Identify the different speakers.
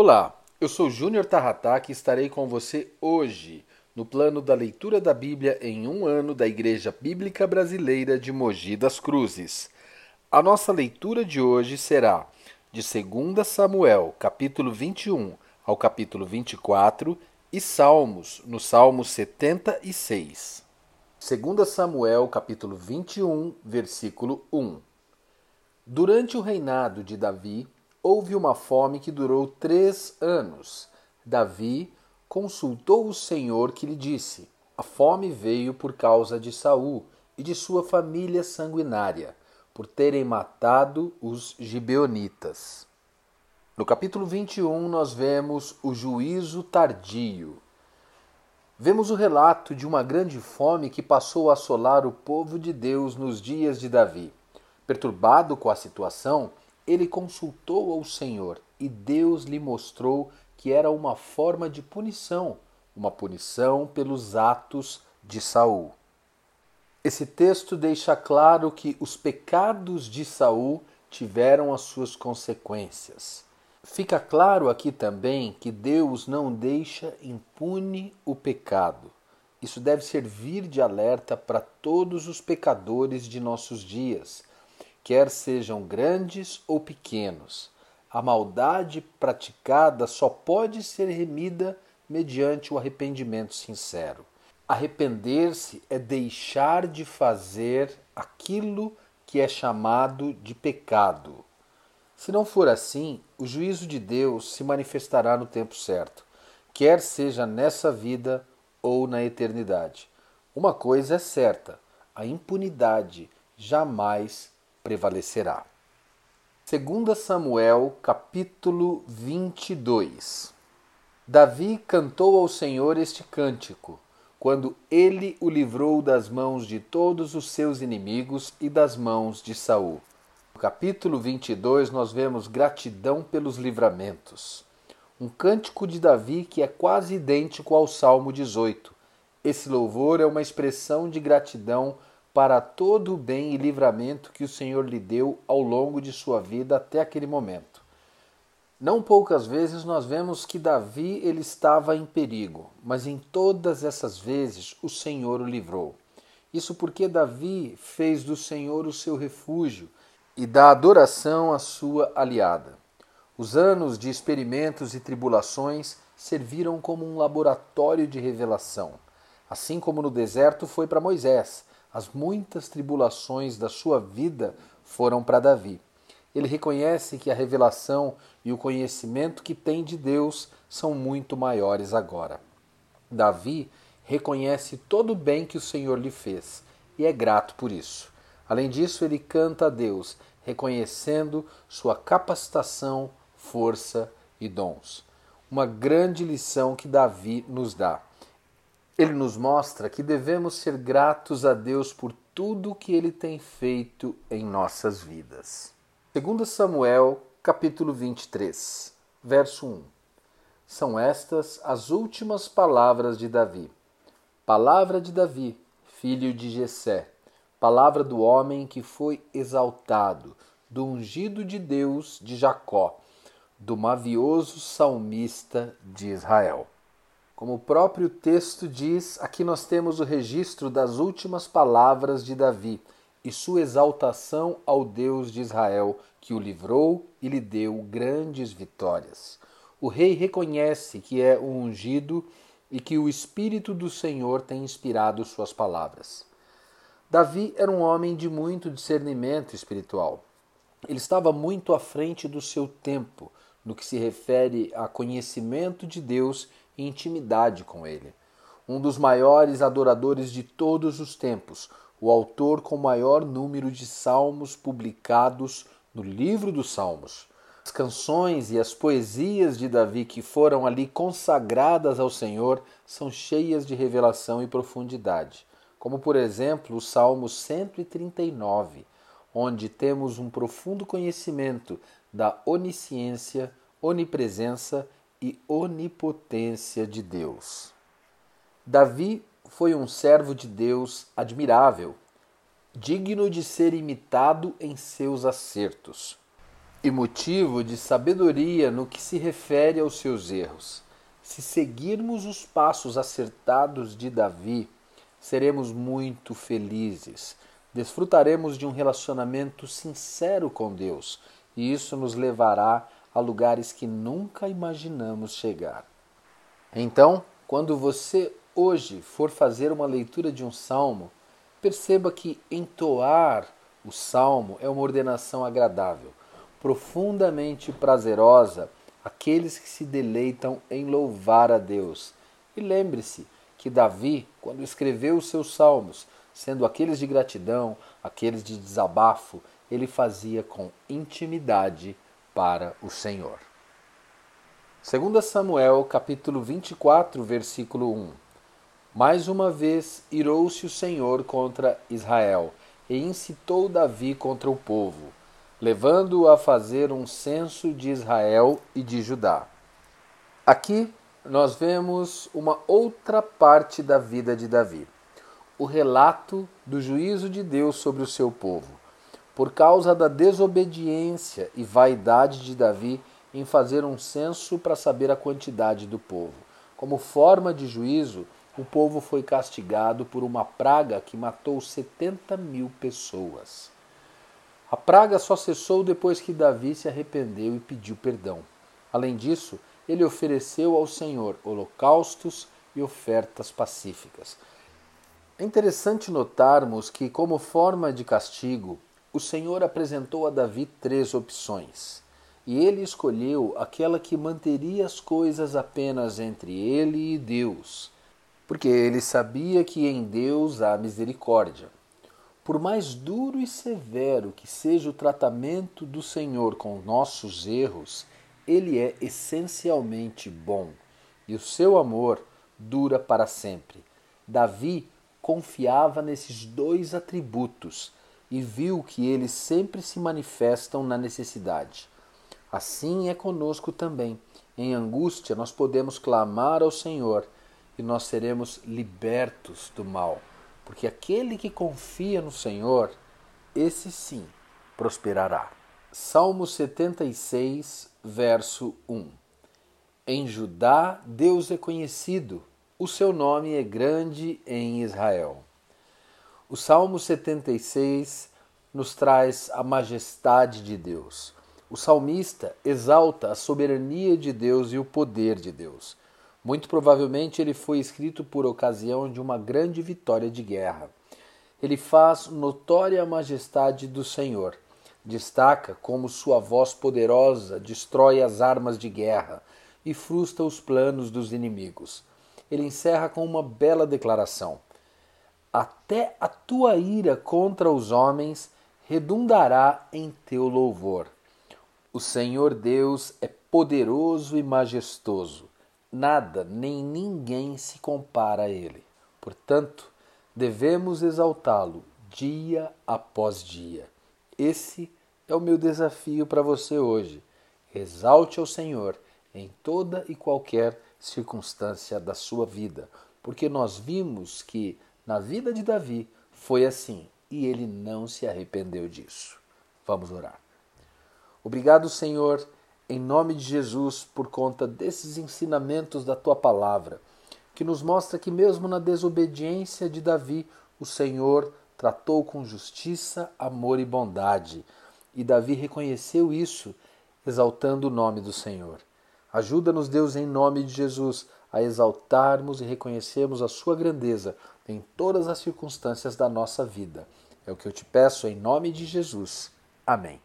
Speaker 1: Olá, eu sou Júnior Tarrataque e estarei com você hoje no plano da leitura da Bíblia em um ano da Igreja Bíblica Brasileira de Mogi das Cruzes. A nossa leitura de hoje será de 2 Samuel, capítulo 21 ao capítulo 24 e Salmos, no Salmo 76. 2 Samuel, capítulo 21, versículo 1. Durante o reinado de Davi, houve uma fome que durou três anos. Davi consultou o Senhor que lhe disse: A fome veio por causa de Saul e de sua família sanguinária, por terem matado os gibeonitas. No capítulo 21, nós vemos o juízo tardio. Vemos o relato de uma grande fome que passou a assolar o povo de Deus nos dias de Davi. Perturbado com a situação, ele consultou ao Senhor e Deus lhe mostrou que era uma forma de punição, uma punição pelos atos de Saul. Esse texto deixa claro que os pecados de Saul tiveram as suas consequências. Fica claro aqui também que Deus não deixa impune o pecado. Isso deve servir de alerta para todos os pecadores de nossos dias quer sejam grandes ou pequenos. A maldade praticada só pode ser remida mediante o arrependimento sincero. Arrepender-se é deixar de fazer aquilo que é chamado de pecado. Se não for assim, o juízo de Deus se manifestará no tempo certo, quer seja nessa vida ou na eternidade. Uma coisa é certa: a impunidade jamais prevalecerá. 2 Samuel, capítulo 22 Davi cantou ao Senhor este cântico, quando ele o livrou das mãos de todos os seus inimigos e das mãos de Saul. No capítulo 22 nós vemos gratidão pelos livramentos. Um cântico de Davi que é quase idêntico ao Salmo 18. Esse louvor é uma expressão de gratidão para todo o bem e livramento que o Senhor lhe deu ao longo de sua vida até aquele momento. Não poucas vezes nós vemos que Davi ele estava em perigo, mas em todas essas vezes o Senhor o livrou. Isso porque Davi fez do Senhor o seu refúgio e da adoração a sua aliada. Os anos de experimentos e tribulações serviram como um laboratório de revelação. Assim como no deserto foi para Moisés, as muitas tribulações da sua vida foram para Davi. Ele reconhece que a revelação e o conhecimento que tem de Deus são muito maiores agora. Davi reconhece todo o bem que o Senhor lhe fez e é grato por isso. Além disso, ele canta a Deus, reconhecendo sua capacitação, força e dons. Uma grande lição que Davi nos dá. Ele nos mostra que devemos ser gratos a Deus por tudo que ele tem feito em nossas vidas. 2 Samuel, capítulo 23, verso 1. São estas as últimas palavras de Davi. Palavra de Davi, filho de Jessé, palavra do homem que foi exaltado, do ungido de Deus de Jacó, do mavioso salmista de Israel. Como o próprio texto diz, aqui nós temos o registro das últimas palavras de Davi e sua exaltação ao Deus de Israel, que o livrou e lhe deu grandes vitórias. O rei reconhece que é o ungido e que o Espírito do Senhor tem inspirado suas palavras. Davi era um homem de muito discernimento espiritual. Ele estava muito à frente do seu tempo no que se refere a conhecimento de Deus e intimidade com ele. Um dos maiores adoradores de todos os tempos, o autor com maior número de salmos publicados no livro dos Salmos. As canções e as poesias de Davi que foram ali consagradas ao Senhor são cheias de revelação e profundidade, como por exemplo o Salmo 139, onde temos um profundo conhecimento da onisciência, onipresença e onipotência de Deus. Davi foi um servo de Deus admirável, digno de ser imitado em seus acertos. e motivo de sabedoria no que se refere aos seus erros. Se seguirmos os passos acertados de Davi, seremos muito felizes. Desfrutaremos de um relacionamento sincero com Deus, e isso nos levará a lugares que nunca imaginamos chegar. Então, quando você hoje for fazer uma leitura de um salmo, perceba que entoar o salmo é uma ordenação agradável, profundamente prazerosa àqueles que se deleitam em louvar a Deus. E lembre-se que Davi, quando escreveu os seus salmos, sendo aqueles de gratidão, aqueles de desabafo, ele fazia com intimidade para o Senhor. 2 Samuel, capítulo 24, versículo 1. Mais uma vez irou-se o Senhor contra Israel e incitou Davi contra o povo, levando-o a fazer um censo de Israel e de Judá. Aqui nós vemos uma outra parte da vida de Davi, o relato do juízo de Deus sobre o seu povo. Por causa da desobediência e vaidade de Davi em fazer um censo para saber a quantidade do povo. Como forma de juízo, o povo foi castigado por uma praga que matou 70 mil pessoas. A praga só cessou depois que Davi se arrependeu e pediu perdão. Além disso, ele ofereceu ao Senhor holocaustos e ofertas pacíficas. É interessante notarmos que, como forma de castigo, o Senhor apresentou a Davi três opções. E ele escolheu aquela que manteria as coisas apenas entre ele e Deus porque ele sabia que em Deus há misericórdia. Por mais duro e severo que seja o tratamento do Senhor com nossos erros, ele é essencialmente bom e o seu amor dura para sempre. Davi confiava nesses dois atributos e viu que eles sempre se manifestam na necessidade. Assim é conosco também. Em angústia, nós podemos clamar ao Senhor e nós seremos libertos do mal. Porque aquele que confia no Senhor, esse sim prosperará. Salmo 76, verso 1. Em Judá Deus é conhecido, o seu nome é grande em Israel. O Salmo 76 nos traz a majestade de Deus. O salmista exalta a soberania de Deus e o poder de Deus. Muito provavelmente ele foi escrito por ocasião de uma grande vitória de guerra. Ele faz notória a majestade do Senhor. Destaca como sua voz poderosa destrói as armas de guerra e frustra os planos dos inimigos. Ele encerra com uma bela declaração: Até a tua ira contra os homens redundará em teu louvor. O Senhor Deus é poderoso e majestoso nada nem ninguém se compara a ele. Portanto, devemos exaltá-lo dia após dia. Esse é o meu desafio para você hoje. Exalte ao Senhor em toda e qualquer circunstância da sua vida, porque nós vimos que na vida de Davi foi assim e ele não se arrependeu disso. Vamos orar. Obrigado, Senhor em nome de Jesus, por conta desses ensinamentos da tua palavra, que nos mostra que, mesmo na desobediência de Davi, o Senhor tratou com justiça, amor e bondade. E Davi reconheceu isso, exaltando o nome do Senhor. Ajuda-nos, Deus, em nome de Jesus, a exaltarmos e reconhecermos a Sua grandeza em todas as circunstâncias da nossa vida. É o que eu te peço em nome de Jesus. Amém.